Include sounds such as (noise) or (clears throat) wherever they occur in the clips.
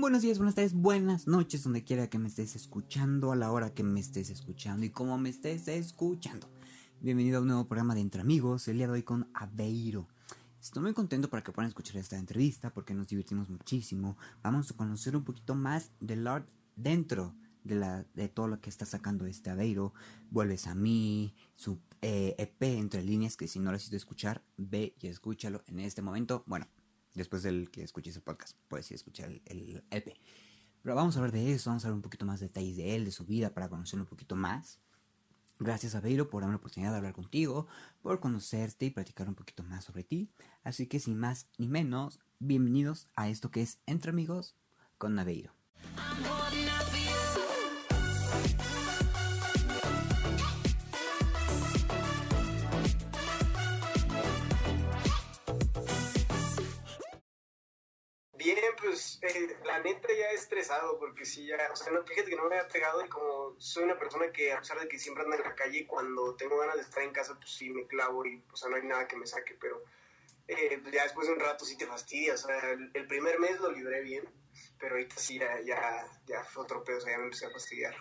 Buenos días, buenas tardes, buenas noches, donde quiera que me estés escuchando, a la hora que me estés escuchando y como me estés escuchando. Bienvenido a un nuevo programa de Entre Amigos, el día de hoy con Aveiro. Estoy muy contento para que puedan escuchar esta entrevista porque nos divertimos muchísimo. Vamos a conocer un poquito más de Lord dentro de, la, de todo lo que está sacando este Aveiro. Vuelves a mí, su EP eh, e entre líneas, que si no lo has ido escuchar, ve y escúchalo en este momento. Bueno, después del que escuches el podcast, puedes ir a escuchar el, EP. Pero vamos a hablar de eso, vamos a ver un poquito más detalles de él, de su vida, para conocerlo un poquito más. Gracias a Beiro por darme la oportunidad de hablar contigo, por conocerte y platicar un poquito más sobre ti. Así que sin más ni menos, bienvenidos a esto que es Entre Amigos con Naveiro. Pues eh, la neta ya estresado porque sí, ya, o sea, no, fíjate que no me había pegado y como soy una persona que a pesar de que siempre anda en la calle, cuando tengo ganas de estar en casa, pues sí me clavo y, o sea, no hay nada que me saque, pero eh, pues, ya después de un rato sí te fastidia, o sea, el, primer mes lo libré bien, pero ahorita sí ya, ya, ya fue otro pedo, o sea, ya me empecé a fastidiar.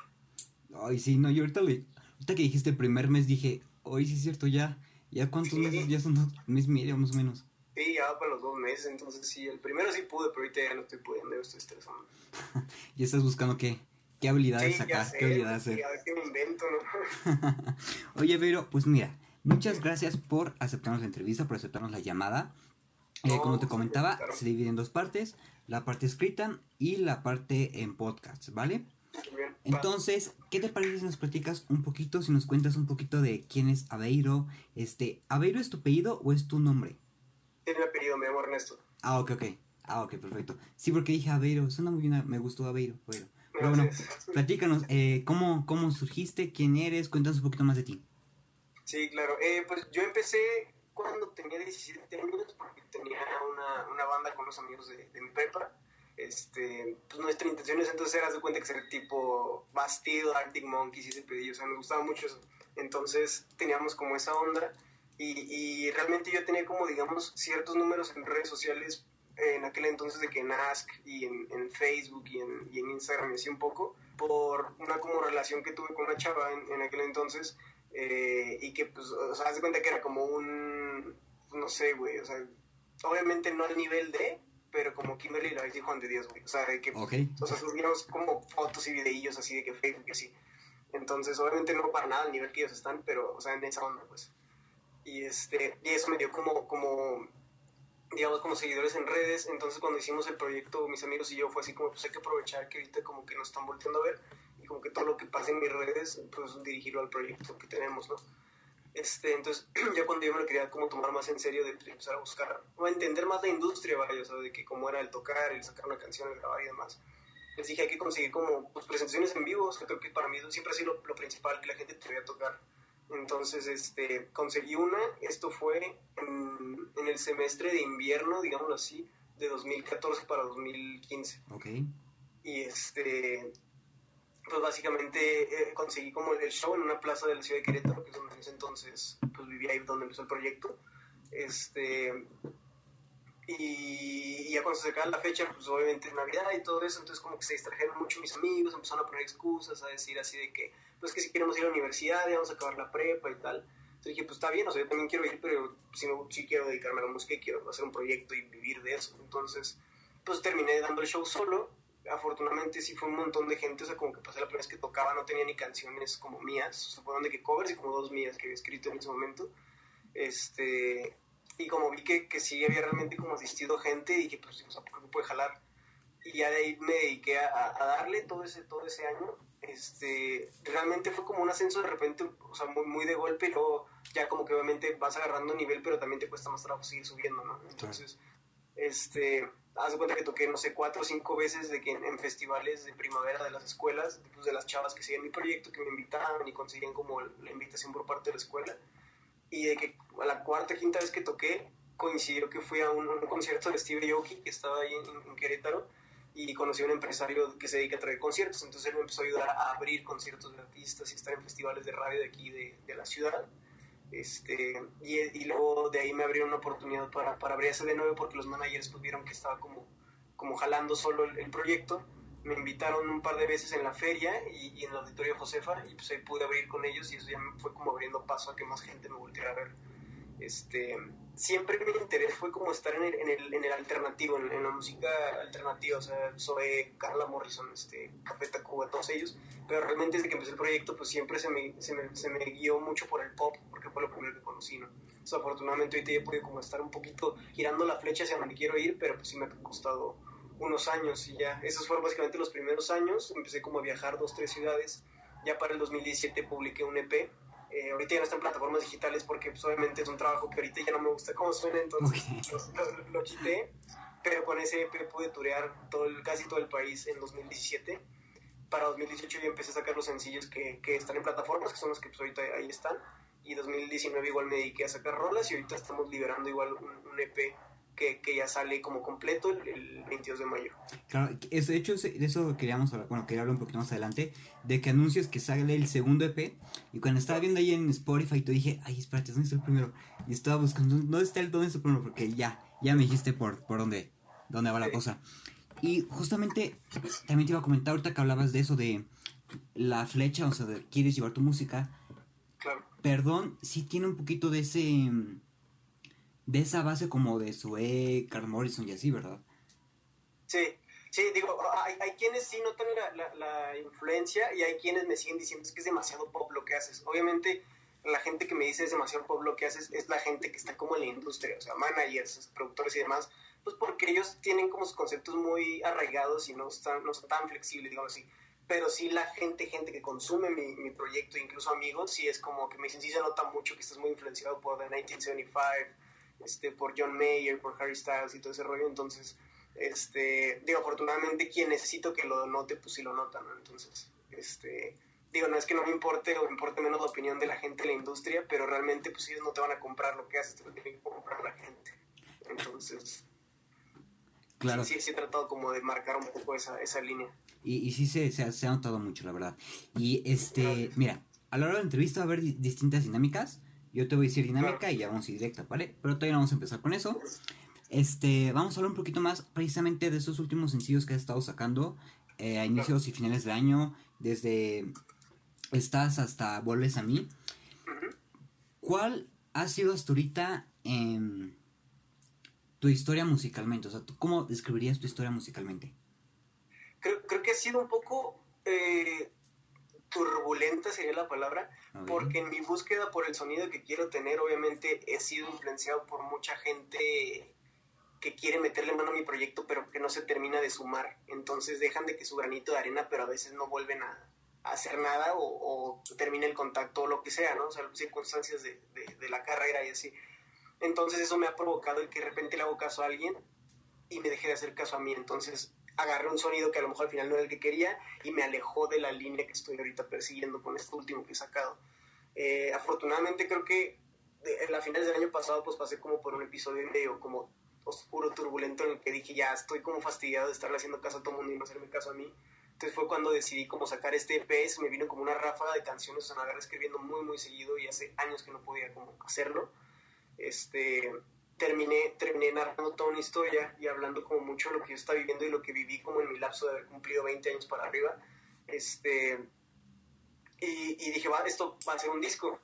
Ay, sí, no, yo ahorita, ahorita que dijiste el primer mes dije, hoy sí es cierto, ya, ya cuántos meses, ya son un mes medio más o menos. Sí, ya para los dos meses, entonces sí, el primero sí pude, pero ahorita ya no estoy pudiendo, estoy estresando. (laughs) y estás buscando qué, qué habilidades sacar, qué habilidades hacer. A ver qué me invento, ¿no? (laughs) Oye, Vero, pues mira, muchas gracias por aceptarnos la entrevista, por aceptarnos la llamada. Eh, como te pues, comentaba, se divide en dos partes, la parte escrita y la parte en podcast, ¿vale? Entonces, ¿qué te parece si nos platicas un poquito, si nos cuentas un poquito de quién es Aveiro? Este, ¿Aveiro es tu apellido o es tu nombre? Me llamo Ernesto. Ah, ok, ok. Ah, ok, perfecto. Sí, porque dije Aveiro, suena muy bien, me gustó Aveiro. Bueno, pero bueno, platícanos, eh, ¿cómo, ¿cómo surgiste? ¿Quién eres? Cuéntanos un poquito más de ti. Sí, claro. Eh, pues yo empecé cuando tenía 17 años, porque tenía una, una banda con unos amigos de, de mi prepa. Este, pues nuestra intención es entonces era de cuenta que ser tipo Bastido, Arctic Monkeys y ese pedillo, o sea, me gustaba mucho eso. Entonces teníamos como esa onda y, realmente yo tenía como, digamos, ciertos números en redes sociales en aquel entonces de que en Ask y en, Facebook y en, y en, Instagram y así un poco, por una como relación que tuve con una chava en, aquel entonces eh, y que pues, o sea, haz de cuenta que era como un, no sé, güey, o sea, obviamente no al nivel de, pero como Kimberly la y Juan de Dios, güey, o sea, de que, o sea, subimos como fotos y videillos así de que Facebook y así. Entonces, obviamente no para nada al nivel que ellos están, pero, o sea, en esa onda, pues y, este, y eso me dio como, como, digamos, como seguidores en redes. Entonces cuando hicimos el proyecto, mis amigos y yo, fue así como, pues hay que aprovechar que ahorita como que nos están volteando a ver y como que todo lo que pasa en mis redes, pues dirigirlo al proyecto que tenemos, ¿no? Este, entonces, (clears throat) ya cuando yo me lo quería como tomar más en serio, de empezar a buscar, o a entender más la industria, vaya, o sea, de que cómo era el tocar, el sacar una canción, el grabar y demás. Les dije, hay que conseguir como pues, presentaciones en vivo, o sea, creo que para mí siempre ha sido lo, lo principal, que la gente te vea tocar entonces, este, conseguí una, esto fue en, el semestre de invierno, digámoslo así, de 2014 para 2015. Ok. Y este, pues básicamente eh, conseguí como el show en una plaza de la ciudad de Querétaro, que es donde en ese entonces pues vivía ahí donde empezó el proyecto. Este, y, ya cuando se acercaba la fecha, pues obviamente Navidad y todo eso, entonces como que se distrajeron mucho mis amigos, empezaron a poner excusas, a decir así de que, pues que si queremos ir a la universidad, ya vamos a acabar la prepa y tal. Entonces dije, pues está bien, o sea, yo también quiero ir, pero si no, sí quiero dedicarme a la música y quiero hacer un proyecto y vivir de eso. Entonces, pues terminé dando el show solo. Afortunadamente sí fue un montón de gente, o sea, como que pasé la primera vez que tocaba, no tenía ni canciones como mías, o sea, fueron de que covers y como dos mías que había escrito en ese momento. Este, y como vi que, que sí había realmente como asistido gente, dije, pues, o sea, ¿por qué puede jalar? Y ya de ahí me dediqué a, a, darle todo ese, todo ese año. Este, realmente fue como un ascenso de repente, o sea, muy, muy de golpe, y luego ya como que obviamente vas agarrando nivel, pero también te cuesta más trabajo seguir subiendo, ¿no? Entonces, este, haz de cuenta que toqué, no sé, cuatro o cinco veces de que en, festivales de primavera de las escuelas, pues, de las chavas que siguen mi proyecto, que me invitaban y conseguían como la invitación por parte de la escuela y de que a la cuarta, quinta vez que toqué, coincidió que fui a un, concierto de Steve Aoki que estaba ahí en, Querétaro y conocí a un empresario que se dedica a traer conciertos, entonces él me empezó a ayudar a abrir conciertos de artistas y estar en festivales de radio de aquí de, la ciudad. Este, y, y, luego de ahí me abrieron una oportunidad para, para abrir ese de nuevo porque los managers pues vieron que estaba como como jalando solo el, proyecto. Me invitaron un par de veces en la feria y, en el auditorio Josefa y pues ahí pude abrir con ellos y eso ya fue como abriendo paso a que más gente me volviera a ver. Este, siempre mi interés fue como estar en el, en el, en el alternativo, en, la música alternativa, o sea, Zoe, Carla Morrison, este, Café Tacuba, todos ellos, pero realmente desde que empecé el proyecto pues siempre se me, se me, se me guió mucho por el pop, porque fue lo primero que conocí, ¿no? afortunadamente ahorita ya he podido como estar un poquito girando la flecha hacia donde quiero ir, pero pues sí me ha costado unos años y ya, esos fueron básicamente los primeros años, empecé como a viajar dos, tres ciudades, ya para el 2017 publiqué un EP, eh, ahorita ya no está en plataformas digitales porque pues, obviamente es un trabajo que ahorita ya no me gusta cómo suena, entonces lo, quité, pero con ese EP pude turear todo casi todo el país en 2017. Para 2018 ya empecé a sacar los sencillos que, que están en plataformas, que son los que pues, ahorita ahí están. Y 2019 igual me dediqué a sacar rolas y ahorita estamos liberando igual un, EP que, que, ya sale como completo el, 22 de mayo. Claro, eso, de hecho de eso queríamos hablar, bueno, quería hablar un poquito más adelante, de que anuncios que sale el segundo EP y cuando estaba viendo ahí en Spotify te dije, ay, espérate, ¿dónde está el primero? Y estaba buscando, ¿dónde está el, dónde está el primero? Porque ya, ya me dijiste por, por dónde, dónde va la cosa. Y justamente también te iba a comentar ahorita que hablabas de eso de la flecha, o sea, de quieres llevar tu música Perdón, sí tiene un poquito de ese. De esa base como de Sue, Carl Morrison y así, ¿verdad? Sí, sí, digo, hay, hay quienes sí notan la, la, influencia y hay quienes me siguen diciendo es que es demasiado pop lo que haces. Obviamente, la gente que me dice es demasiado pop lo que haces es la gente que está como en la industria, o sea, managers, productores y demás, pues porque ellos tienen como sus conceptos muy arraigados y no están, no son tan flexibles, digamos así pero sí la gente, gente que consume mi, mi, proyecto, incluso amigos, sí es como que me dicen, sí se nota mucho que estás muy influenciado por The 1975, este, por John Mayer, por Harry Styles y todo ese rollo, entonces, este, digo, afortunadamente quien necesito que lo note, pues sí lo nota, ¿no? Entonces, este, digo, no es que no me importe o me importe menos la opinión de la gente de la industria, pero realmente, pues ellos no te van a comprar lo que haces, te lo tiene que comprar la gente. Entonces, claro. sí, sí he tratado como de marcar un poco esa, esa línea. Y, y sí se, se, ha notado mucho, la verdad. Y este, mira, a lo largo de la entrevista va a haber distintas dinámicas. Yo te voy a decir dinámica y ya vamos a ir directa, ¿vale? Pero todavía no vamos a empezar con eso. Este, vamos a hablar un poquito más precisamente de esos últimos sencillos que has estado sacando eh, a inicios y finales de año, desde Estás hasta Vuelves a mí. ¿Cuál ha sido hasta ahorita tu historia musicalmente? O sea, ¿tú cómo describirías tu historia musicalmente? creo, creo que ha sido un poco eh, turbulenta, sería la palabra, porque en mi búsqueda por el sonido que quiero tener, obviamente he sido influenciado por mucha gente que quiere meterle mano a mi proyecto, pero que no se termina de sumar. Entonces dejan de que su granito de arena, pero a veces no vuelven a, hacer nada o, termina el contacto o lo que sea, ¿no? O sea, circunstancias de, de, de, la carrera y así. Entonces eso me ha provocado el que de repente le hago caso a alguien y me deje de hacer caso a mí. Entonces agarré un sonido que a lo mejor al final no era el que quería y me alejó de la línea que estoy ahorita persiguiendo con este último que he sacado. Eh, afortunadamente creo que en la finales del año pasado pues pasé como por un episodio medio como oscuro, turbulento en el que dije ya estoy como fastidiado de estarle haciendo caso a todo el mundo y no hacerme caso a mí. Entonces fue cuando decidí como sacar este EP, me vino como una ráfaga de canciones, o sea, me agarré escribiendo muy muy seguido y hace años que no podía como hacerlo. Este, terminé, terminé narrando toda una historia y hablando como mucho de lo que yo estaba viviendo y lo que viví como en mi lapso de haber cumplido 20 años para arriba. Este, y, dije, va, esto va a ser un disco.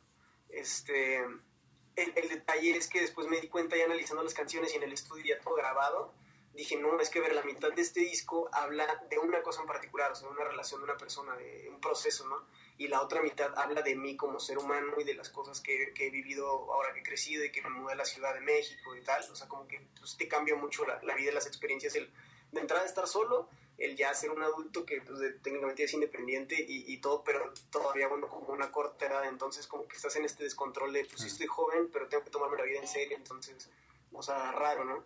Este, el, el, detalle es que después me di cuenta ya analizando las canciones y en el estudio ya todo grabado, dije, no, es que ver, la mitad de este disco habla de una cosa en particular, o sea, una relación de una persona, de un proceso, ¿no? Y la otra mitad habla de mí como ser humano y de las cosas que, he vivido ahora que he crecido y que me mudé a la Ciudad de México y tal. O sea, como que pues, te cambia mucho la, vida y las experiencias. El, de entrada estar solo, el ya ser un adulto que pues, técnicamente es independiente y, todo, pero todavía bueno, como una corta edad, entonces como que estás en este descontrol de, pues sí estoy joven, pero tengo que tomarme la vida en serio, entonces, o sea, raro, ¿no?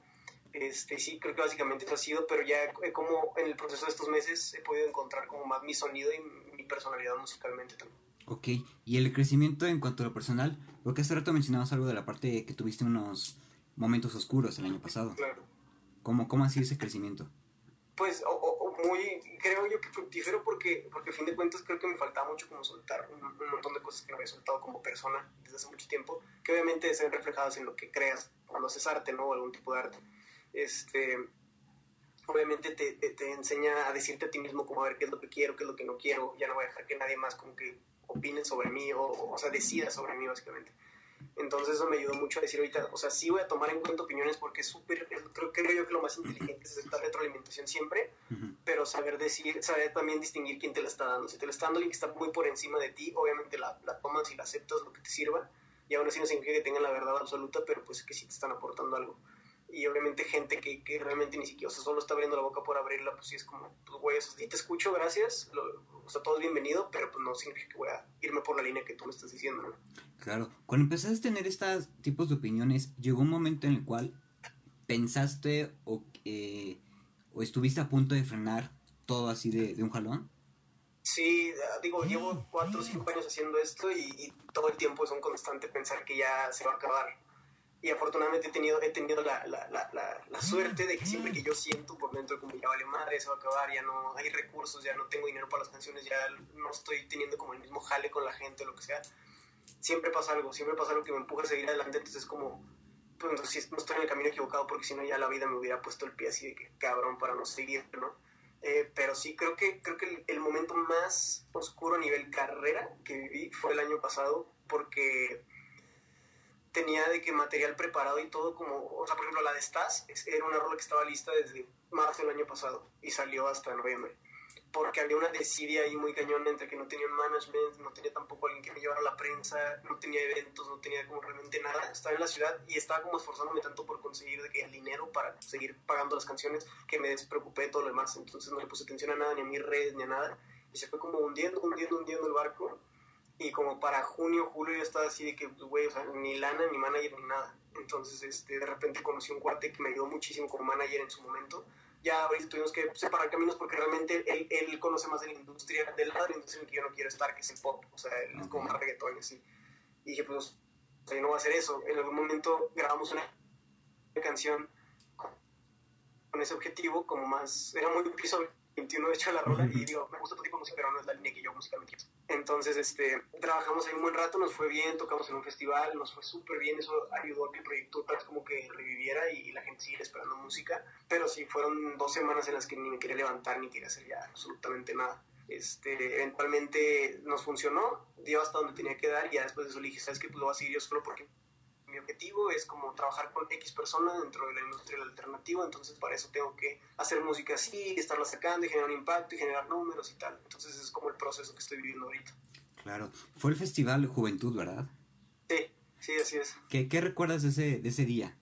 Este, sí, creo que básicamente eso ha sido, pero ya como en el proceso de estos meses he podido encontrar como más mi sonido y personalidad musicalmente también. Ok, y el crecimiento en cuanto a lo personal, porque hace rato mencionabas algo de la parte que tuviste unos momentos oscuros el año pasado. Claro. ¿Cómo, cómo ha sido ese crecimiento? Pues o, muy, creo yo que fructífero porque, porque a fin de cuentas creo que me faltaba mucho como soltar un, montón de cosas que no había soltado como persona desde hace mucho tiempo, que obviamente se ven reflejadas en lo que creas cuando haces arte, ¿no? O algún tipo de arte. Este, obviamente te, te, enseña a decirte a ti mismo como a ver qué es lo que quiero, qué es lo que no quiero, ya no voy a dejar que nadie más como que opine sobre mí o, o sea, decida sobre mí básicamente. Entonces eso me ayudó mucho a decir ahorita, o sea, sí voy a tomar en cuenta opiniones porque es súper, creo, creo yo que lo más inteligente es esta retroalimentación siempre, pero saber decir, saber también distinguir quién te la está dando. Si te la está dando alguien que está muy por encima de ti, obviamente la, la tomas y la aceptas lo que te sirva, y aún así no significa que tengan la verdad absoluta, pero pues que sí te están aportando algo. Y obviamente gente que, que realmente ni siquiera, o sea, solo está abriendo la boca por abrirla, pues sí es como, pues güey, o te escucho, gracias, o sea, todo es bienvenido, pero pues no significa que voy a irme por la línea que tú me estás diciendo, ¿no? Claro, cuando empezaste a tener estos tipos de opiniones, llegó un momento en el cual pensaste o, o estuviste a punto de frenar todo así de, de un jalón. Sí, digo, llevo cuatro o cinco años haciendo esto y, todo el tiempo es un constante pensar que ya se va a acabar. Y afortunadamente he tenido, he tenido la, la, la, la, suerte de que siempre que yo siento por dentro como ya vale madre, se va a acabar, ya no hay recursos, ya no tengo dinero para las canciones, ya no estoy teniendo como el mismo jale con la gente o lo que sea, siempre pasa algo, siempre pasa algo que me empuja a seguir adelante, entonces es como, pues si no estoy en el camino equivocado porque si no ya la vida me hubiera puesto el pie así de que cabrón para no seguir, ¿no? Eh, pero sí, creo que, creo que el, momento más oscuro a nivel carrera que viví fue el año pasado porque tenía de que material preparado y todo como, o sea, por ejemplo, la de Stas era una rola que estaba lista desde marzo del año pasado y salió hasta noviembre porque había una desidia ahí muy cañón entre que no tenía un management, no tenía tampoco alguien que me llevara a la prensa, no tenía eventos, no tenía como realmente nada. Estaba en la ciudad y estaba como esforzándome tanto por conseguir de que el dinero para seguir pagando las canciones que me despreocupé de todo lo demás. Entonces no le puse atención a nada, ni a mis redes, ni a nada. Y se fue como hundiendo, hundiendo, hundiendo el barco. Y como para junio, julio yo estaba así de que, pues, güey, o sea, ni lana, ni manager, ni nada. Entonces, este, de repente conocí un cuate que me ayudó muchísimo como manager en su momento ya ahorita tuvimos que separar caminos porque realmente él, él, conoce más de la industria, del lado de la industria en que yo no quiero estar, que es el pop, o sea, él es como más reggaetón y así. Y dije, pues, o sea, no voy a hacer eso. En algún momento grabamos una canción con ese objetivo, como más, era muy piso 21 hecho la rola y digo, me gusta tu tipo de música, pero no es la línea que yo musicalmente. Entonces, este, trabajamos ahí un buen rato, nos fue bien, tocamos en un festival, nos fue súper bien, eso ayudó a que el proyecto como que reviviera y, la gente sigue esperando música, pero sí, fueron dos semanas en las que ni me quería levantar ni quería hacer ya absolutamente nada. Este, eventualmente nos funcionó, dio hasta donde tenía que dar y ya después de eso le dije, ¿sabes qué? Pues lo voy a seguir yo solo porque mi objetivo es como trabajar con X personas dentro de la industria del alternativo, entonces para eso tengo que hacer música así, estarla sacando y generar un impacto y generar números y tal. Entonces es como el proceso que estoy viviendo ahorita. Claro. Fue el Festival Juventud, ¿verdad? Sí, sí, así es. ¿Qué, qué recuerdas de ese, de ese día?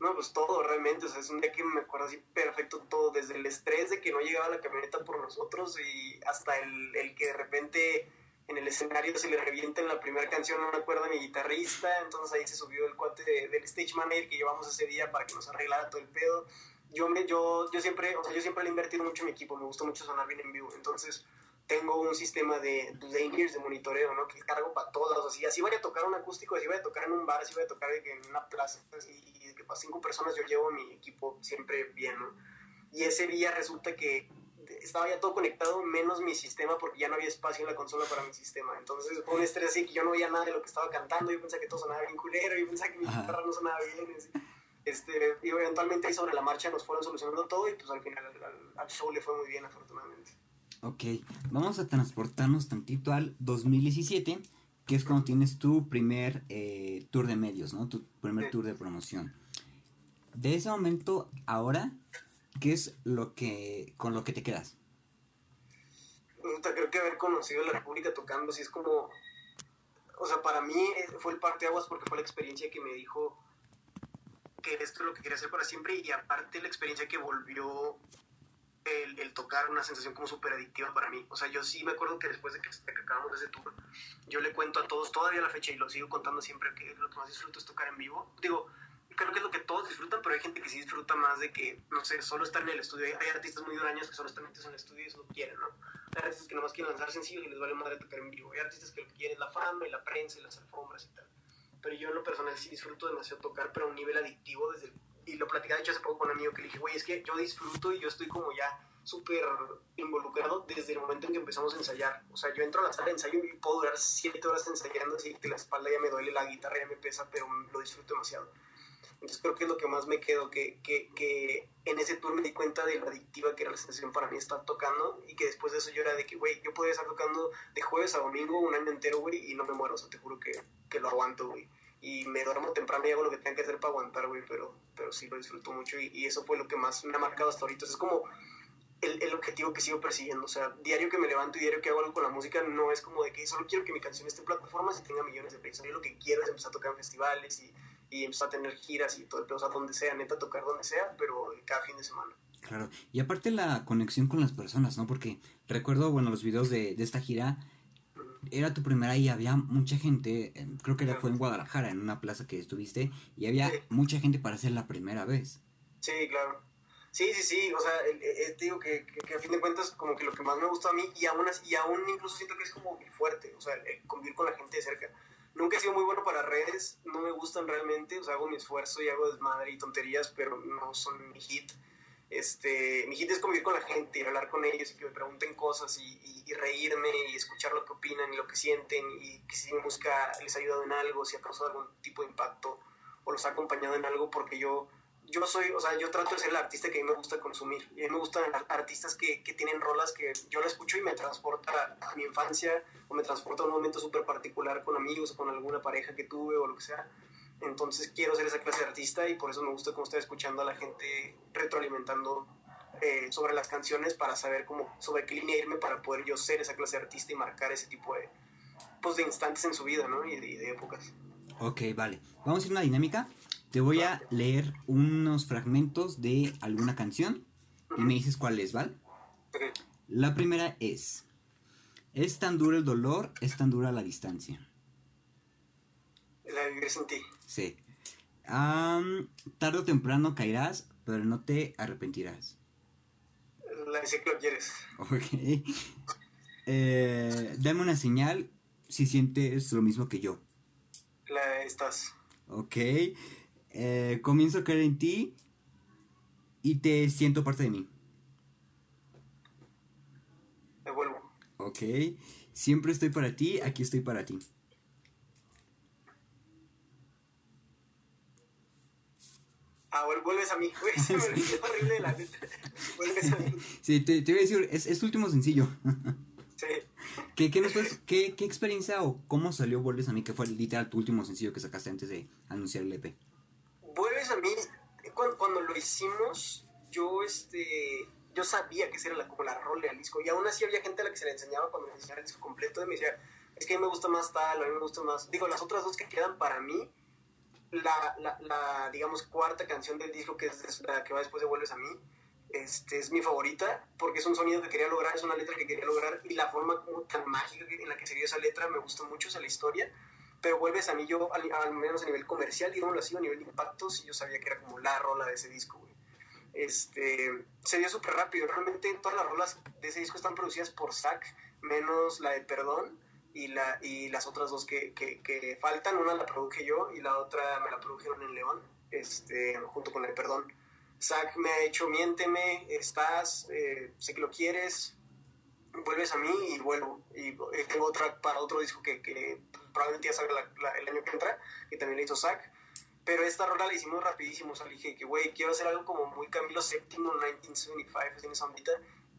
No, pues todo realmente, o sea, es un día que me acuerdo así perfecto todo, desde el estrés de que no llegaba la camioneta por nosotros y hasta el, el que de repente en el escenario se le revienta en la primera canción, no me acuerdo, mi guitarrista, entonces ahí se subió el cuate del stage manager que llevamos ese día para que nos arreglara todo el pedo. Yo, me, yo, yo, siempre, o sea, yo siempre le he invertido mucho en mi equipo, me gusta mucho sonar bien en vivo, entonces tengo un sistema de, de de monitoreo, ¿no? Que cargo para todas, o sea, así vaya a tocar un acústico, así vaya a tocar en un bar, así vaya a tocar en una plaza, y que para cinco personas yo llevo mi equipo siempre bien, ¿no? Y ese día resulta que estaba ya todo conectado, menos mi sistema, porque ya no había espacio en la consola para mi sistema. Entonces fue un estrés así que yo no veía nada de lo que estaba cantando, yo pensaba que todo sonaba bien culero, yo pensaba que mi guitarra no sonaba bien. Este, y eventualmente ahí sobre la marcha nos fueron solucionando todo y pues al final al, show le fue muy bien afortunadamente. Ok, vamos a transportarnos tantito al 2017, que es cuando tienes tu primer eh, tour de medios, ¿no? Tu primer tour de promoción. De ese momento, ahora, ¿qué es lo que con lo que te quedas? Creo que haber conocido la República tocando así es como, o sea, para mí eh, fue el parte de aguas porque fue la experiencia que me dijo que esto es lo que quería hacer para siempre y aparte la experiencia que volvió el, el tocar una sensación como súper adictiva para mí. O sea, yo sí me acuerdo que después de que, que acabamos ese tour, yo le cuento a todos todavía la fecha y lo sigo contando siempre que lo que más disfruto es tocar en vivo. Digo, creo que es lo que todos disfrutan, pero hay gente que sí disfruta más de que, no sé, solo estar en el estudio. Hay, artistas muy duraños que solo están metidos en el estudio y eso lo quieren, ¿no? Hay artistas que nomás quieren lanzar sencillos y les vale madre tocar en vivo. Hay artistas que lo que quieren es la fama y la prensa y las alfombras y tal. Pero yo en lo personal sí disfruto demasiado tocar, pero a un nivel adictivo desde Y lo platicaba de hecho hace poco con un amigo que le dije, güey, es que yo disfruto y yo estoy como ya súper involucrado desde el momento en que empezamos a ensayar. O sea, yo entro a la sala de ensayo y puedo durar siete horas ensayando así que la espalda ya me duele, la guitarra ya me pesa, pero lo disfruto demasiado. Entonces creo que es lo que más me quedo, que, que, que en ese tour me di cuenta de lo adictiva que era la sensación para mí estar tocando y que después de eso yo era de que, güey, yo podía estar tocando de jueves a domingo un año entero, güey, y no me muero, o sea, te juro que, que lo aguanto, güey. Y me duermo temprano y hago lo que tenga que hacer para aguantar, güey, pero, pero sí lo disfruto mucho y, eso fue lo que más me ha marcado hasta ahorita. es como el, el, objetivo que sigo persiguiendo. O sea, diario que me levanto y diario que hago algo con la música, no es como de que solo quiero que mi canción esté en plataformas y tenga millones de plays. Yo lo que quiero es empezar a tocar en festivales y, y empezar a tener giras y todo, o sea, donde sea, neta, tocar donde sea, pero cada fin de semana. Claro, y aparte la conexión con las personas, ¿no? Porque recuerdo, bueno, los videos de, de esta gira, era tu primera y había mucha gente, creo que fue en Guadalajara, en una plaza que estuviste, y había sí. mucha gente para hacer la primera vez. Sí, claro. Sí, sí, sí, o sea, el, el, te digo que, que, que, a fin de cuentas como que lo que más me gusta a mí y aún, y aún incluso siento que es como muy fuerte, o sea, el, convivir con la gente de cerca. Nunca he sido muy bueno para redes, no me gustan realmente, hago mi esfuerzo y hago desmadre y tonterías, pero no son mi hit. Este, mi hit es convivir con la gente y hablar con ellos y que me pregunten cosas y, y, y reírme y escuchar lo que opinan y lo que sienten y que si mi música les ha ayudado en algo, si ha causado algún tipo de impacto o los ha acompañado en algo porque yo yo soy, o sea, yo trato de ser el artista que a mí me gusta consumir. Y a mí me gustan artistas que, que tienen rolas que yo la escucho y me transporta a mi infancia o me transporta a un momento súper particular con amigos o con alguna pareja que tuve o lo que sea. Entonces quiero ser esa clase de artista y por eso me gusta como estar escuchando a la gente retroalimentando eh, sobre las canciones para saber cómo, sobre qué línea irme para poder yo ser esa clase de artista y marcar ese tipo de, pues, de instantes en su vida, ¿no? Y de, y de épocas. Ok, vale. Vamos a ir a una dinámica. Te voy a leer unos fragmentos de alguna canción y me dices cuál es, ¿vale? Okay. La primera es, es tan duro el dolor, es tan dura la distancia. La viviré sin ti. Sí. Um, tarde o temprano caerás, pero no te arrepentirás. La de que lo quieres. Ok. (laughs) Eh, dame una señal si sientes lo mismo que yo. La estás. Ok. Eh, comienzo a creer en ti y te siento parte de mí. Me vuelvo. Ok. Siempre estoy para ti, aquí estoy para ti. Ah, vuelves a mí, (laughs) güey. Se me olvidó horrible la letra. Vuelves a mí. Sí, te, te voy a decir, es, es tu último sencillo. (laughs) Sí. ¿Qué, qué, nos puedes, qué, ¿Qué experiencia o cómo salió Vuelves a mí, que fue literal tu último sencillo que sacaste antes de anunciar el EP? Vuelves a mí, cuando, cuando lo hicimos, yo este yo sabía que esa era la, como la rola del disco y aún así había gente a la que se le enseñaba cuando me enseñaba el disco completo y me decía, es que a mí me gusta más tal, a mí me gusta más, digo, las otras dos que quedan para mí, la, la, la digamos, cuarta canción del disco que es la que va después de Vuelves a mí, este, es mi favorita porque es un sonido que quería lograr, es una letra que quería lograr y la forma como tan mágica en la que se dio esa letra me gustó mucho, esa la historia pero vuelves a mí yo, al, al menos a nivel comercial, digámoslo así, a nivel de impactos, y yo sabía que era como la rola de ese disco, güey. Este, se dio súper rápido, realmente todas las rolas de ese disco están producidas por Zack, menos la de Perdón, y, la, y las otras dos que, que, que, faltan, una la produje yo, y la otra me la produjeron en León, este, junto con la de Perdón. Zack me ha hecho Miénteme, Estás, eh, Sé que lo quieres, vuelves a mí y vuelvo. Y eh, tengo otra para otro disco que, que probablemente ya salga la, la, el año que entra, que también le hizo Zack. Pero esta rola la hicimos rapidísimo, o sea, dije que, güey, quiero hacer algo como muy Camilo VII, 1975, así en esa ondita.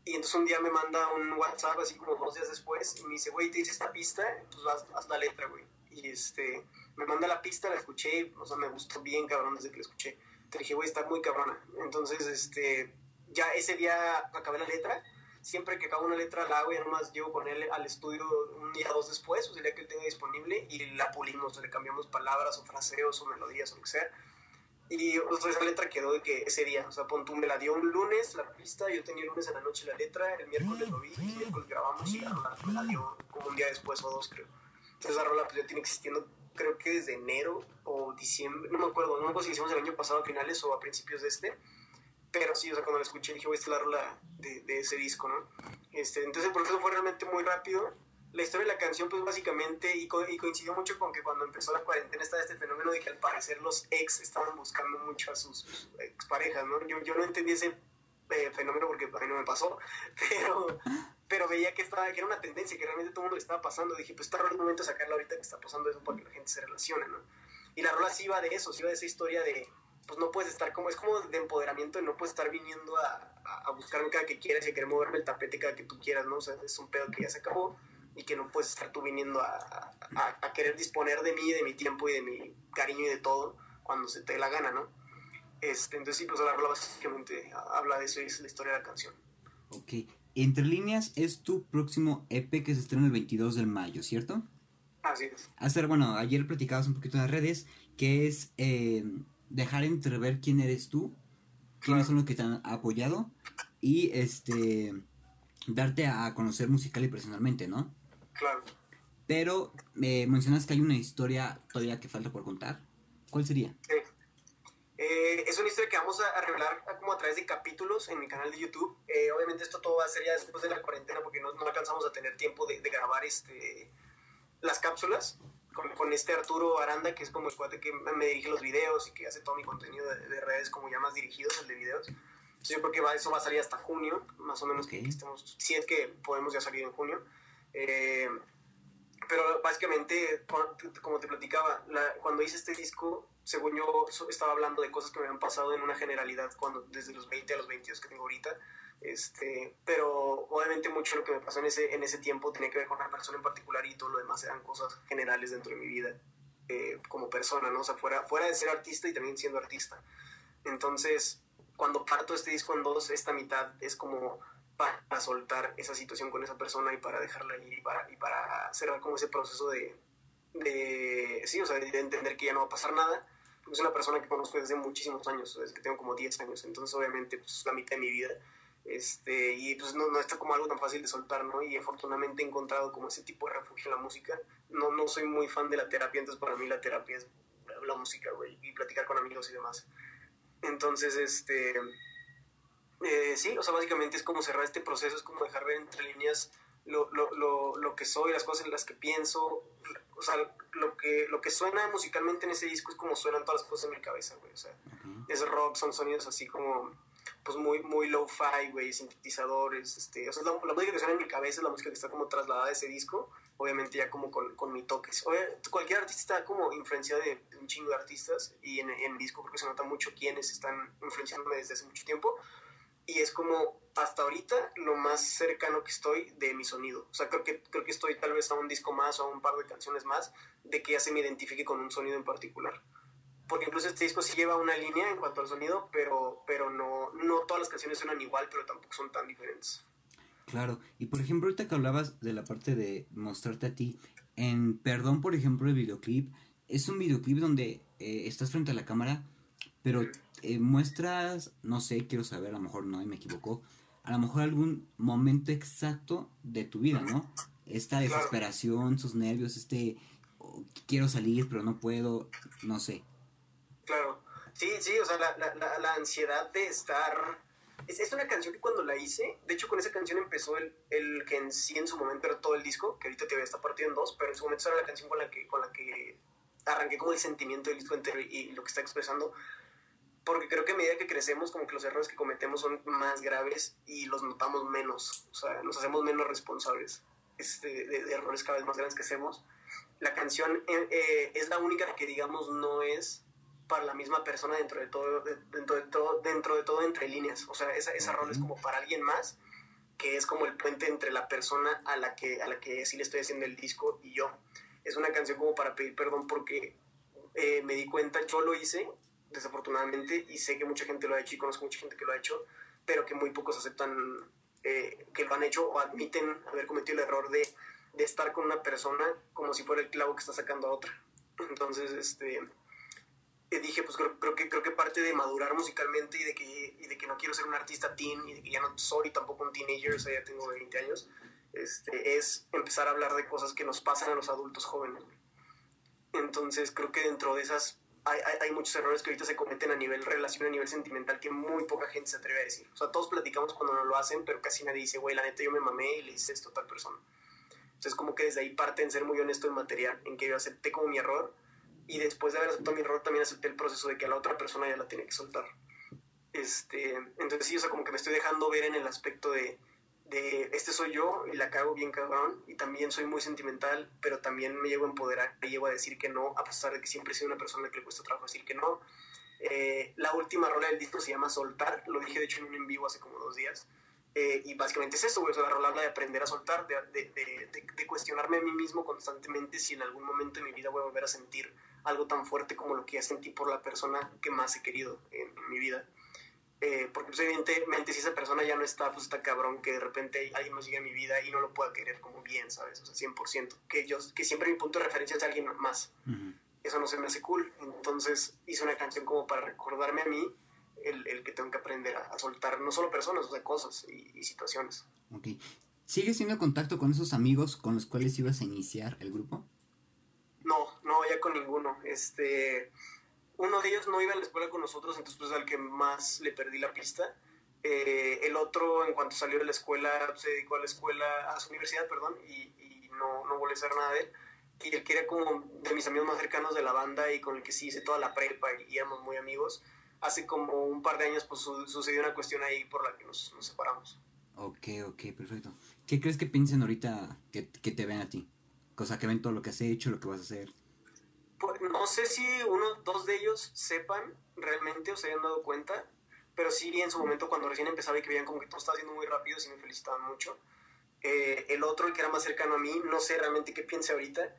Y entonces un día me manda un WhatsApp, así como dos días después, y me dice, güey, te hice esta pista, pues haz, haz, la letra, güey. Y este, me manda la pista, la escuché, o sea, me gustó bien, cabrón, desde que la escuché. Te dije, güey, está muy cabrona. Entonces, este, ya ese día acabé la letra, siempre que acabo una letra la hago y nomás llevo con él al estudio un día o dos después, o sea, el día que él tenga disponible, y la pulimos, le cambiamos palabras o fraseos o melodías o lo que sea. Y o sea, esa letra quedó de que ese día, o sea, pon tú, me la dio un lunes la pista, yo tenía el lunes en la noche la letra, el miércoles lo vi, el miércoles grabamos y la me la dio como un día después o dos, creo. Entonces la rola pues ya tiene existiendo, creo que desde enero o diciembre, no me acuerdo, no me acuerdo si hicimos el año pasado a finales o a principios de este, pero sí, o sea, cuando la escuché dije, esta es la rola de, de, ese disco, ¿no? Este, entonces, por eso fue realmente muy rápido. La historia de la canción, pues básicamente, y, co y, coincidió mucho con que cuando empezó la cuarentena estaba este fenómeno de que al parecer los ex estaban buscando mucho a sus, sus exparejas, ¿no? Yo, yo no entendí ese eh, fenómeno porque a mí no me pasó, (laughs) pero, pero veía que, estaba, que era una tendencia, que realmente todo el mundo estaba pasando. Dije, pues está el momento de sacarla ahorita que está pasando eso para que la gente se relacione, ¿no? Y la rola sí iba de eso, sí iba de esa historia de pues no puedes estar como, es como de empoderamiento, no puedes estar viniendo a, a, buscarme cada que quieras y a querer moverme el tapete cada que tú quieras, ¿no? O sea, es un pedo que ya se acabó y que no puedes estar tú viniendo a, a, querer disponer de mí, de mi tiempo y de mi cariño y de todo cuando se te dé la gana, ¿no? Este, entonces sí, pues la rola básicamente habla de eso y es la historia de la canción. Ok, Entre Líneas es tu próximo EP que se estrena el 22 de mayo, ¿cierto? Así es. Hacer, bueno, ayer platicabas un poquito en las redes que es eh, dejar entrever quién eres tú, quiénes son los que te han apoyado y este darte a conocer musical y personalmente, ¿no? Claro. Pero eh, mencionas que hay una historia todavía que falta por contar. ¿Cuál sería? Eh, es una historia que vamos a, revelar como a través de capítulos en mi canal de YouTube. Eh, obviamente esto todo va a ser ya después de la cuarentena porque no, no alcanzamos a tener tiempo de, de, grabar este, las cápsulas con, con, este Arturo Aranda, que es como el cuate que me dirige los videos y que hace todo mi contenido de, redes como ya más dirigidos, el de videos. Entonces yo creo que va, eso va a salir hasta junio, más o menos que estemos, si es que podemos ya salir en junio. Eh, pero básicamente, como te platicaba, cuando hice este disco, según yo estaba hablando de cosas que me habían pasado en una generalidad cuando desde los 20 a los 22 que tengo ahorita. Este, pero obviamente mucho lo que me pasó en ese, en ese tiempo tenía que ver con una persona en particular y todo lo demás eran cosas generales dentro de mi vida eh, como persona, ¿no? O sea, fuera, fuera de ser artista y también siendo artista. Entonces, cuando parto este disco en dos, esta mitad es como para soltar esa situación con esa persona y para dejarla ahí y para, y para cerrar como ese proceso de, de, sí, o sea, de entender que ya no va a pasar nada. Es una persona que conozco desde muchísimos años, desde que tengo como 10 años, entonces obviamente pues, es la mitad de mi vida. Este, y pues no, no está como algo tan fácil de soltar, ¿no? Y afortunadamente he encontrado como ese tipo de refugio en la música. No, no soy muy fan de la terapia, entonces para mí la terapia es la música, güey, y platicar con amigos y demás. Entonces, este, eh, sí, o sea, básicamente es como cerrar este proceso, es como dejar ver entre líneas lo, lo, lo, lo, que soy, las cosas en las que pienso, o sea, lo que, lo que suena musicalmente en ese disco es como suenan todas las cosas en mi cabeza, güey, o sea, es rock, son sonidos así como, pues muy, muy low-fi, güey, sintetizadores, este, o sea, la, música que suena en mi cabeza es la música que está como trasladada a ese disco, obviamente ya como con, con mi toque. cualquier artista está como influenciado de, un chingo de artistas y en, en el disco creo que se nota mucho quiénes están influenciándome desde hace mucho tiempo, y es como hasta ahorita lo más cercano que estoy de mi sonido. O sea, creo que, creo que estoy tal vez a un disco más o a un par de canciones más de que ya se me identifique con un sonido en particular. Porque incluso este disco sí lleva una línea en cuanto al sonido, pero, pero no, no todas las canciones suenan igual, pero tampoco son tan diferentes. Claro, y por ejemplo, ahorita que hablabas de la parte de mostrarte a ti, en Perdón, por ejemplo, el videoclip, es un videoclip donde eh, estás frente a la cámara, pero eh, muestras, no sé, quiero saber, a lo mejor no, me equivoco, a lo mejor algún momento exacto de tu vida, ¿no? Esta desesperación, sus nervios, este, oh, quiero salir, pero no puedo, no sé. Claro, sí, sí, o sea, la, la, la, ansiedad de estar... Es, es, una canción que cuando la hice, de hecho con esa canción empezó el, el que en sí en su momento era todo el disco, que ahorita te voy a estar partido en dos, pero en su momento era la canción con la que, con la que arranqué como el sentimiento del disco entero y, y lo que está expresando porque creo que a medida que crecemos, como que los errores que cometemos son más graves y los notamos menos, o sea, nos hacemos menos responsables este, de, errores cada vez más grandes que hacemos. La canción eh, eh, es la única que, digamos, no es para la misma persona dentro de todo, dentro de todo, dentro de todo entre líneas. O sea, esa, esa rol es como para alguien más, que es como el puente entre la persona a la que, a la que sí le estoy haciendo el disco y yo. Es una canción como para pedir perdón porque eh, me di cuenta, yo lo hice desafortunadamente, y sé que mucha gente lo ha hecho y conozco mucha gente que lo ha hecho, pero que muy pocos aceptan eh, que lo han hecho o admiten haber cometido el error de, de, estar con una persona como si fuera el clavo que está sacando a otra. Entonces, este, eh, dije, pues creo, creo, que, creo que parte de madurar musicalmente y de, que, y de que no quiero ser un artista teen y de que ya no soy tampoco un teenager, o sea, ya tengo 20 años, este, es empezar a hablar de cosas que nos pasan a los adultos jóvenes. Entonces creo que dentro de esas hay, hay, muchos errores que ahorita se cometen a nivel relación, a nivel sentimental, que muy poca gente se atreve a decir. O sea, todos platicamos cuando no lo hacen, pero casi nadie dice, güey, la neta yo me mamé y le hice esto a tal persona. Entonces, como que desde ahí parte en ser muy honesto en material, en que yo acepté como mi error y después de haber aceptado mi error también acepté el proceso de que a la otra persona ya la tiene que soltar. Este, entonces, sí, o sea, como que me estoy dejando ver en el aspecto de de este soy yo y la cago bien cabrón y también soy muy sentimental, pero también me llevo a empoderar, me llevo a decir que no, a pesar de que siempre he sido una persona que le cuesta trabajo decir que no. Eh, la última rola del disco se llama Soltar, lo dije de hecho en un en vivo hace como dos días. Eh, y básicamente es eso, güey, o sea, la rola de aprender a soltar, de, de, de, de, cuestionarme a mí mismo constantemente si en algún momento de mi vida voy a volver a sentir algo tan fuerte como lo que ya sentí por la persona que más he querido en, en mi vida. Eh, porque pues, evidentemente si esa persona ya no está, pues está cabrón que de repente alguien más llegue a mi vida y no lo pueda querer como bien, ¿sabes? O sea, 100%. Que, yo, que siempre mi punto de referencia es alguien más. Eso no se me hace cool. Entonces hice una canción como para recordarme a mí el, el que tengo que aprender a, a, soltar no solo personas, o sea, cosas y, y situaciones. Ok. ¿Sigues teniendo contacto con esos amigos con los cuales ibas a iniciar el grupo? No, no, ya con ninguno. Este uno de ellos no iba a la escuela con nosotros, entonces pues al que más le perdí la pista. Eh, el otro, en cuanto salió de la escuela, se dedicó a la escuela, a su universidad, perdón, y, no, no a hacer nada de él. Y el que era como de mis amigos más cercanos de la banda y con el que sí hice toda la prepa y éramos muy amigos, hace como un par de años pues su, sucedió una cuestión ahí por la que nos, separamos. Ok, ok, perfecto. ¿Qué crees que piensen ahorita que, que te ven a ti? Cosa que ven todo lo que has hecho, lo que vas a hacer. Pues, no sé si uno, dos de ellos sepan realmente o se hayan dado cuenta, pero sí en su momento cuando recién empezaba y que veían como que todo estaba haciendo muy rápido, sí me felicitaban mucho. Eh, el otro, el que era más cercano a mí, no sé realmente qué piense ahorita,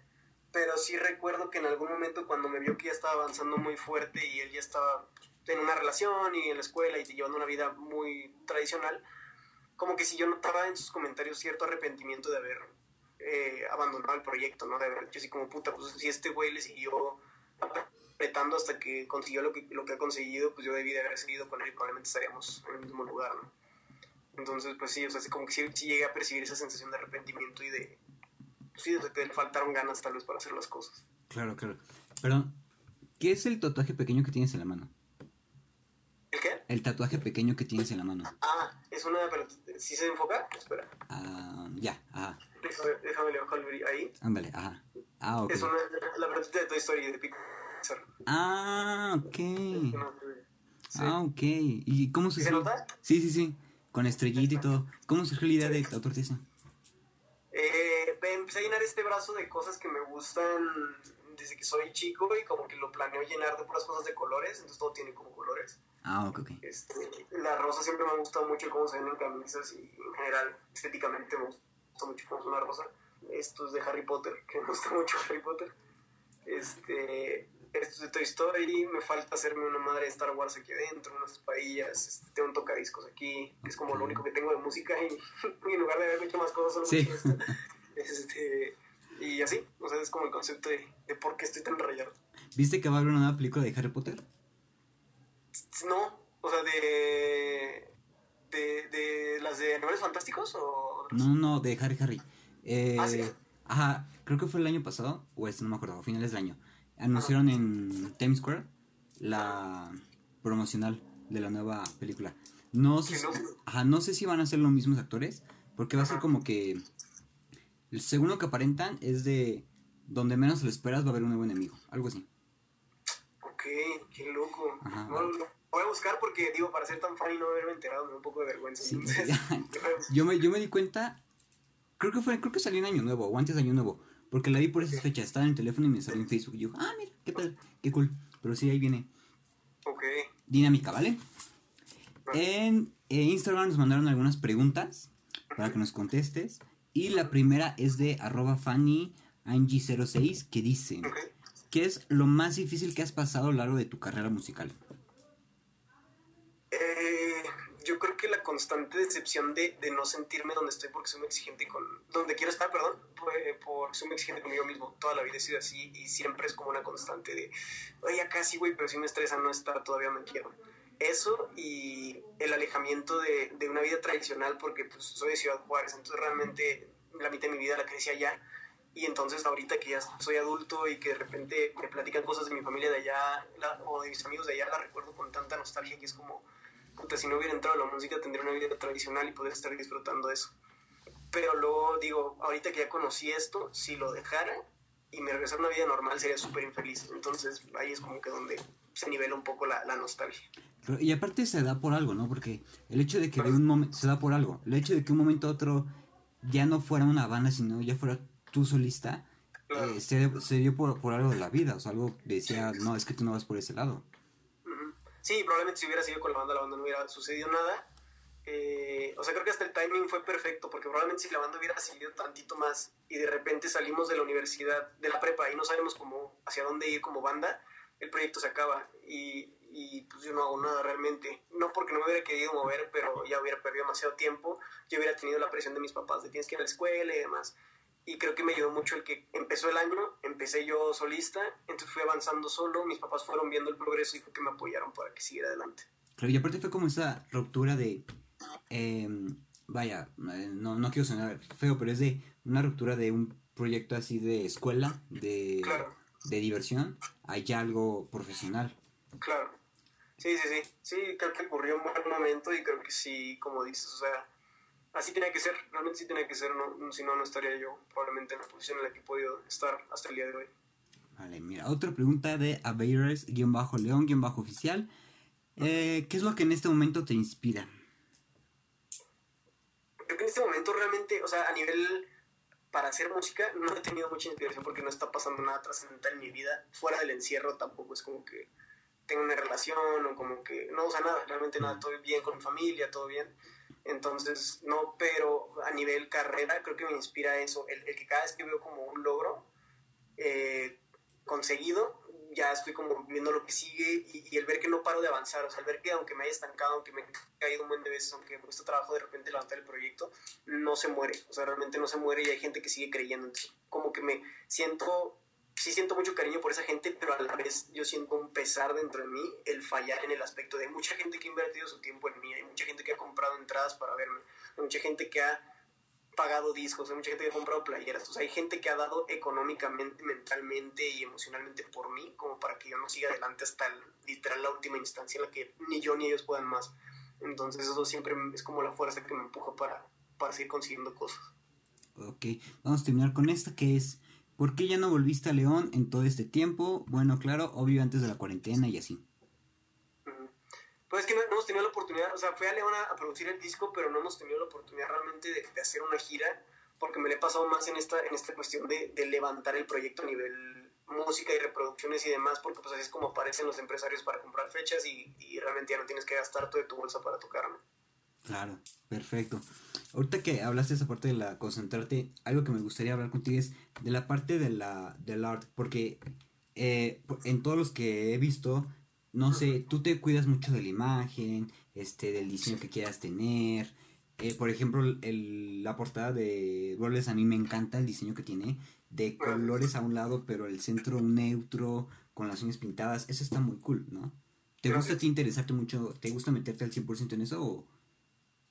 pero sí recuerdo que en algún momento cuando me vio que ya estaba avanzando muy fuerte y él ya estaba en una relación y en la escuela y llevando una vida muy tradicional, como que si yo notaba en sus comentarios cierto arrepentimiento de haber eh, abandonado el proyecto, ¿no? De haber dicho así como, puta, pues si este güey le siguió apretando hasta que consiguió lo que, lo que ha conseguido, pues yo debí de haber seguido con él y probablemente estaríamos en el mismo lugar, ¿no? Entonces, pues sí, o sea, como que sí, sí llegué a percibir esa sensación de arrepentimiento y de, pues sí, de que le faltaron ganas tal vez para hacer las cosas. Claro, claro. Perdón, ¿qué es el tatuaje pequeño que tienes en la mano? ¿El qué? El tatuaje pequeño que tienes en la mano. Ah, es una... Pero, ¿Sí se enfoca? Espera. Ah, ya, ajá. Déjame, déjame le bajo el brillo ahí. Ándale, ajá. Ah, ok. Es una, la pelotita de Toy Story de Pixar. Ah, ok. Sí. Ah, ok. ¿Y cómo ¿Sí se nota? Sí, sí, sí. Con estrellita y todo. ¿Cómo surgió la idea de tatuarte eso? Eh, empecé a llenar este brazo de cosas que me gustan desde que soy chico y como que lo planeo llenar de puras cosas de colores, entonces todo tiene como colores. Ah, ok, ok. Este, la rosa siempre me ha gustado mucho cómo se ven en camisas y en general estéticamente me gusta mucho cómo es una rosa. Esto es de Harry Potter, (laughs) que me gusta mucho Harry Potter. Este, esto es de Toy Story, me falta hacerme una madre de Star Wars aquí adentro, unas espalillas, este, tengo un tocadiscos aquí, que es como lo único que tengo de música y, (laughs) y en lugar de haber hecho más cosas solo Sí. esto. (laughs) Este, y así, o sea, es como el concepto de, de por qué estoy tan rayado. ¿Viste que va a haber una nueva película de Harry Potter? No, o sea, de. de, de las de Animales Fantásticos o. No, no, de Harry Harry. Eh, Ah, ¿sí? Ajá, creo que fue el año pasado, o este, no me acuerdo, a finales del año. Anunciaron en Times Square la promocional de la nueva película. No sé, ajá, no sé si van a ser los mismos actores, porque va a ser como que. El segundo que aparentan es de donde menos lo esperas va a haber un nuevo enemigo, algo así. Ok, qué loco. Ajá. No, lo voy a buscar porque, digo, para ser tan fan y no haberme enterado me da un poco de vergüenza. Sí, Entonces, (laughs) (laughs) yo me, yo me di cuenta, creo que fue, creo que salió en Año Nuevo, o antes de Año Nuevo, porque la vi por esas fechas, estaba en el teléfono y me salió en Facebook, y yo, ah, mira, qué tal, qué cool, pero sí, ahí viene ok. dinámica, ¿vale? En eh, Instagram nos mandaron algunas preguntas para que nos contestes, y la primera es de arroba Fanny Angie06, que dice. ¿qué es lo más difícil que has pasado a lo largo de tu carrera musical? Eh, yo creo que la constante decepción de, de no sentirme donde estoy porque soy muy exigente con... Donde quiero estar, perdón, por, porque soy muy exigente conmigo mismo. Toda la vida he sido así y siempre es como una constante de, oye, acá sí, güey, pero sí me estresa no estar todavía donde quiero. Eso y el alejamiento de, de una vida tradicional porque pues, soy de Ciudad Juárez, entonces realmente la mitad de mi vida la crecí allá. Y entonces ahorita que ya soy adulto y que de repente me platican cosas de mi familia de allá la- o de mis amigos de allá, la recuerdo con tanta nostalgia que es como, puta, si no hubiera entrado a la música tendría una vida tradicional y poder estar disfrutando eso. Pero luego digo, ahorita que ya conocí esto, si lo dejara y me regresara a una vida normal sería súper infeliz. Entonces ahí es como que donde se nivela un poco la, la nostalgia. Pero- Y aparte se da por algo, ¿no? Porque el hecho de que de un momento se da por algo, el hecho de que un momento a otro ya no fuera una banda, sino ya fuera tú solista, eh, se, se dio por, por algo de la vida, o sea, algo decía, no, es que tú no vas por ese lado. Sí, probablemente si hubiera seguido con la banda, la banda no hubiera sucedido nada. Eh, o sea, creo que hasta el timing fue perfecto, porque probablemente si la banda hubiera seguido tantito más y de repente salimos de la universidad, de la prepa, y no sabemos cómo, hacia dónde ir como banda, el proyecto se acaba. Y, y pues yo no hago nada realmente. No porque no me hubiera querido mover, pero ya hubiera perdido demasiado tiempo. Yo hubiera tenido la presión de mis papás de tienes que ir a la escuela y demás. Y creo que me ayudó mucho el que empezó el año, empecé yo solista, entonces fui avanzando solo, mis papás fueron viendo el progreso y fue que me apoyaron para que siguiera adelante. Claro, y aparte fue como esa ruptura de, eh, vaya, eh, no, no quiero sonar feo, pero es de una ruptura de un proyecto así de escuela, de, Claro. de diversión, ya algo profesional. Claro. Sí, sí, sí. Sí, creo que ocurrió un buen momento y creo que sí, como dices, o sea, así tenía que ser, realmente sí tenía que ser, no, si no, no estaría yo probablemente en la posición en la que he podido estar hasta el día de hoy. Vale, mira, otra pregunta de Aveiras-León-Oficial. Eh, ¿Qué es lo que en este momento te inspira? Creo que en este momento realmente, o sea, a nivel para hacer música, no he tenido mucha inspiración porque no está pasando nada trascendental en mi vida. Fuera del encierro tampoco es como que tengo una relación o como que, no, o sea, nada, realmente nada, todo bien con mi familia, todo bien. Entonces, no, pero a nivel carrera creo que me inspira eso, el, el que cada vez que veo como un logro eh, conseguido, ya estoy como viendo lo que sigue y, y, el ver que no paro de avanzar, o sea, el ver que aunque me haya estancado, aunque me he caído un buen de veces, aunque me cuesta trabajo de repente levantar el proyecto, no se muere, o sea, realmente no se muere y hay gente que sigue creyendo, entonces como que me siento, sí siento mucho cariño por esa gente, pero a la vez yo siento un pesar dentro de mí el fallar en el aspecto de mucha gente que ha invertido su tiempo en mí, hay mucha gente que ha comprado entradas para verme, hay mucha gente que ha pagado discos, hay mucha gente que ha comprado playeras, hay gente que ha dado económicamente, mentalmente y emocionalmente por mí, como para que yo no siga adelante hasta literal la última instancia en la que ni yo ni ellos puedan más. Entonces eso siempre es como la fuerza que me empuja para, para seguir consiguiendo cosas. Ok, vamos a terminar con esta que es, ¿por qué ya no volviste a León en todo este tiempo? Bueno, claro, obvio antes de la cuarentena y así. Pues es que no, no, hemos tenido la oportunidad, o sea, fui a León a, producir el disco, pero no hemos tenido la oportunidad realmente de, hacer una gira, porque me le he pasado más en esta, en esta cuestión de, de, levantar el proyecto a nivel música y reproducciones y demás, porque pues así es como aparecen los empresarios para comprar fechas y, y realmente ya no tienes que gastar todo de tu bolsa para tocarme. Claro, perfecto. Ahorita que hablaste de esa parte de la concentrarte, algo que me gustaría hablar contigo es de la parte de la, del art, porque eh, en todos los que he visto, no sé, tú te cuidas mucho de la imagen, este, del diseño que quieras tener. Eh, por ejemplo, el, la portada de Roles a mí me encanta el diseño que tiene, de colores a un lado, pero el centro neutro, con las uñas pintadas, eso está muy cool, ¿no? ¿Te gusta a ti interesarte mucho, te gusta meterte al 100% en eso o...?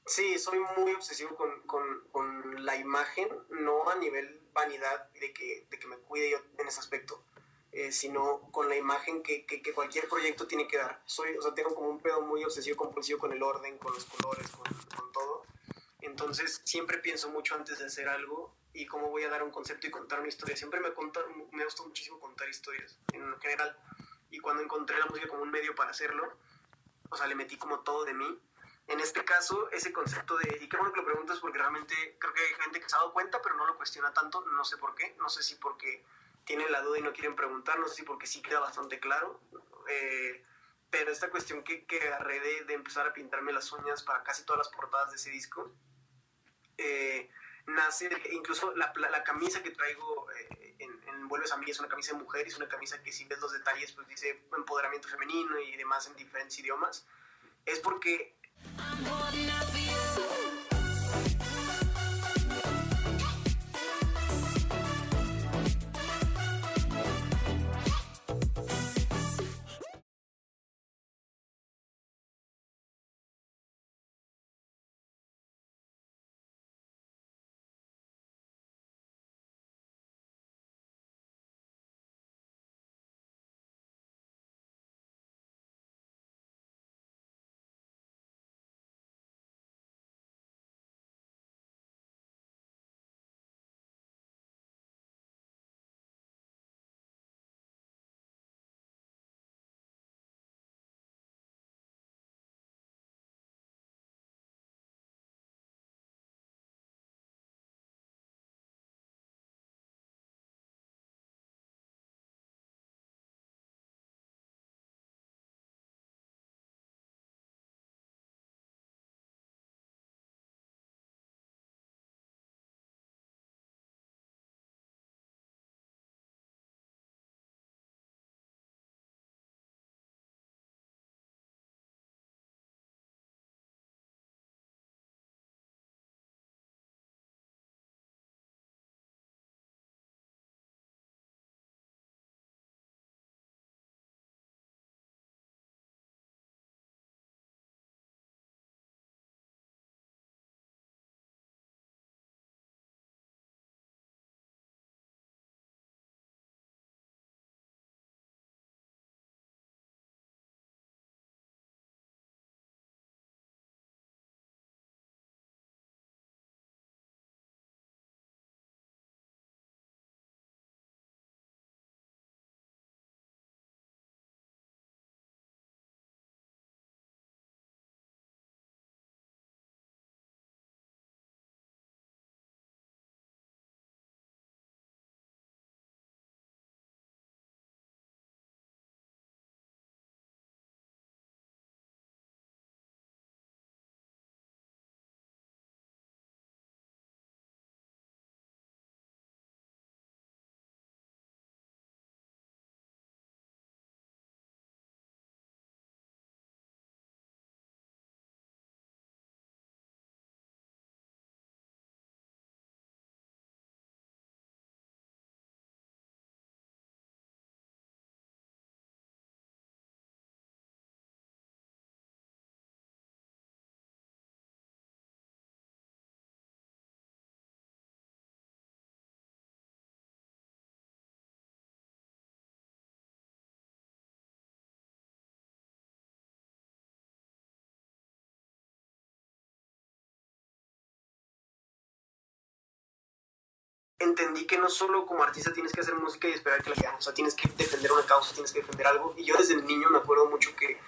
Sí, soy muy obsesivo con, con, con, la imagen, no a nivel vanidad de que, de que me cuide yo en ese aspecto, eh, sino con la imagen que, que, que, cualquier proyecto tiene que dar. Soy, o sea, tengo como un pedo muy obsesivo compulsivo con el orden, con los colores, con, con todo. Entonces, siempre pienso mucho antes de hacer algo y cómo voy a dar un concepto y contar una historia. Siempre me, conta, me gusta muchísimo contar historias en general. Y cuando encontré la música como un medio para hacerlo, o sea, le metí como todo de mí. En este caso, ese concepto de, y qué bueno que lo preguntas porque realmente creo que hay gente que se ha dado cuenta, pero no lo cuestiona tanto, no sé por qué, no sé si porque tienen la duda y no quieren preguntar, no sé si porque sí queda bastante claro, eh, pero esta cuestión que, que agarré de, empezar a pintarme las uñas para casi todas las portadas de ese disco, eh, nace, incluso la, la, la, camisa que traigo eh, en, Vuelves a mí es una camisa de mujer, es una camisa que si ves los detalles pues dice empoderamiento femenino y demás en diferentes idiomas, es porque I'm holding out entendí que no solo como artista tienes que hacer música y esperar que la vean, o sea, tienes que defender una causa, tienes que defender algo. Y yo desde niño me acuerdo mucho que